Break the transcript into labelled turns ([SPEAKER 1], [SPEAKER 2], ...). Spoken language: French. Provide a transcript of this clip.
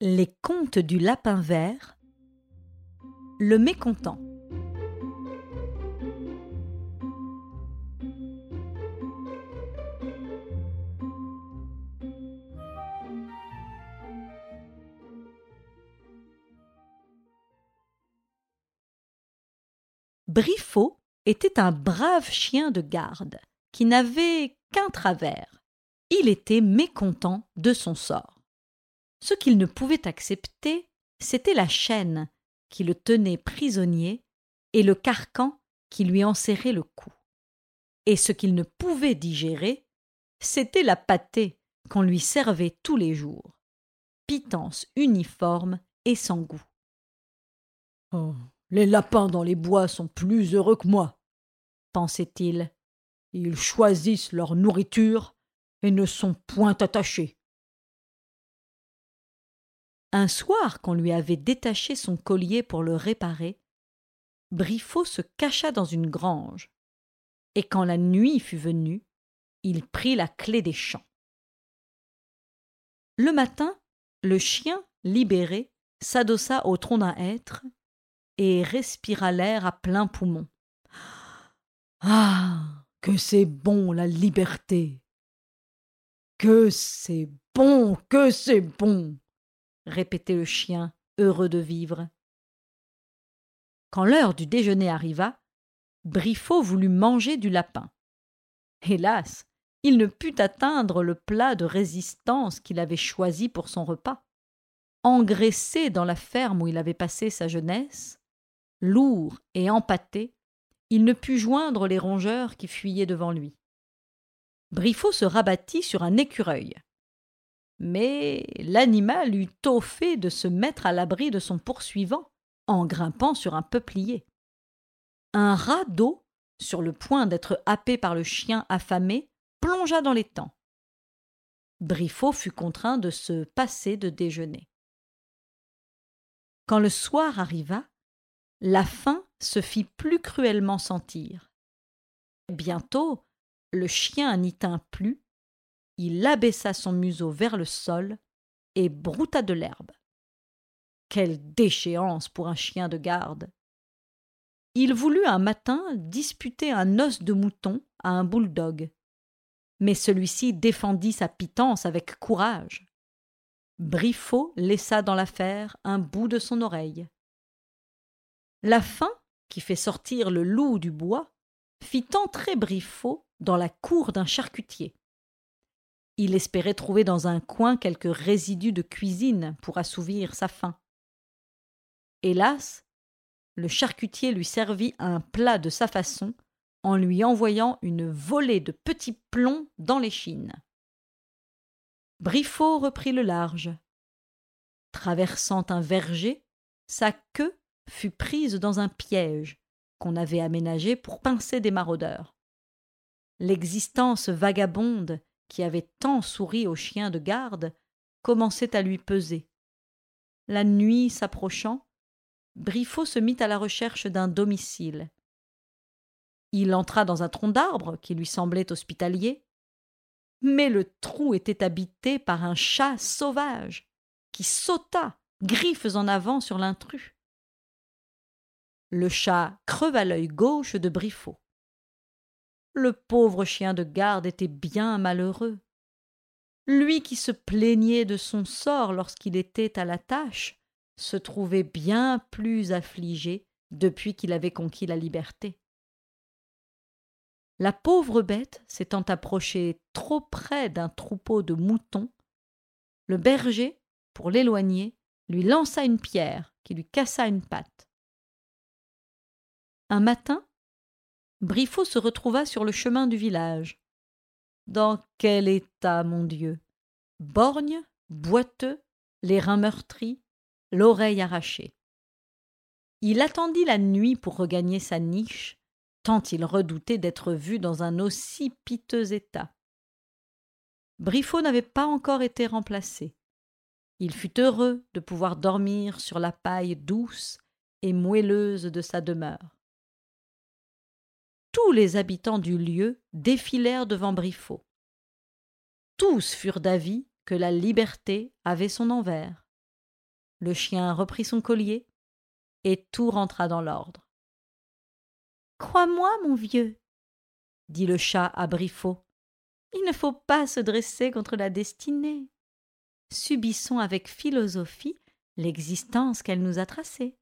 [SPEAKER 1] Les contes du lapin vert Le mécontent Briffaut était un brave chien de garde qui n'avait qu'un travers. Il était mécontent de son sort. Ce qu'il ne pouvait accepter, c'était la chaîne qui le tenait prisonnier et le carcan qui lui enserrait le cou. Et ce qu'il ne pouvait digérer, c'était la pâtée qu'on lui servait tous les jours, pitance uniforme et sans goût.
[SPEAKER 2] Oh, les lapins dans les bois sont plus heureux que moi, pensait-il. Ils choisissent leur nourriture et ne sont point attachés.
[SPEAKER 1] Un soir qu'on lui avait détaché son collier pour le réparer, Briffaut se cacha dans une grange, et quand la nuit fut venue, il prit la clé des champs. Le matin, le chien, libéré, s'adossa au tronc d'un hêtre et respira l'air à plein poumon.
[SPEAKER 2] Ah. Que c'est bon la liberté. Que c'est bon, que c'est bon
[SPEAKER 1] répétait le chien, heureux de vivre. Quand l'heure du déjeuner arriva, Briffaut voulut manger du lapin. Hélas, il ne put atteindre le plat de résistance qu'il avait choisi pour son repas. Engraissé dans la ferme où il avait passé sa jeunesse, lourd et empâté, il ne put joindre les rongeurs qui fuyaient devant lui. Briffaut se rabattit sur un écureuil mais l'animal eut tôt fait de se mettre à l'abri de son poursuivant en grimpant sur un peuplier. Un rat d'eau, sur le point d'être happé par le chien affamé, plongea dans l'étang. Briffaut fut contraint de se passer de déjeuner. Quand le soir arriva, la faim se fit plus cruellement sentir. Bientôt, le chien n'y tint plus il abaissa son museau vers le sol et brouta de l'herbe. Quelle déchéance pour un chien de garde. Il voulut un matin disputer un os de mouton à un bouledogue. Mais celui-ci défendit sa pitance avec courage. Briffaut laissa dans l'affaire un bout de son oreille. La faim, qui fait sortir le loup du bois, fit entrer Briffaut dans la cour d'un charcutier. Il espérait trouver dans un coin quelques résidus de cuisine pour assouvir sa faim. Hélas, le charcutier lui servit un plat de sa façon en lui envoyant une volée de petits plombs dans l'échine. Briffaut reprit le large. Traversant un verger, sa queue fut prise dans un piège qu'on avait aménagé pour pincer des maraudeurs. L'existence vagabonde qui avait tant souri aux chiens de garde, commençait à lui peser. La nuit s'approchant, Briffaut se mit à la recherche d'un domicile. Il entra dans un tronc d'arbre qui lui semblait hospitalier, mais le trou était habité par un chat sauvage qui sauta, griffes en avant sur l'intrus. Le chat creva l'œil gauche de Briffaut. Le pauvre chien de garde était bien malheureux. Lui qui se plaignait de son sort lorsqu'il était à la tâche, se trouvait bien plus affligé depuis qu'il avait conquis la liberté. La pauvre bête s'étant approchée trop près d'un troupeau de moutons, le berger, pour l'éloigner, lui lança une pierre qui lui cassa une patte. Un matin, Briffaut se retrouva sur le chemin du village. Dans quel état, mon Dieu? Borgne, boiteux, les reins meurtris, l'oreille arrachée. Il attendit la nuit pour regagner sa niche, tant il redoutait d'être vu dans un aussi piteux état. Briffaut n'avait pas encore été remplacé. Il fut heureux de pouvoir dormir sur la paille douce et moelleuse de sa demeure tous les habitants du lieu défilèrent devant Briffaut. Tous furent d'avis que la liberté avait son envers. Le chien reprit son collier, et tout rentra dans l'ordre. Crois-moi, mon vieux, dit le chat à Briffaut, il ne faut pas se dresser contre la destinée. Subissons avec philosophie l'existence qu'elle nous a tracée.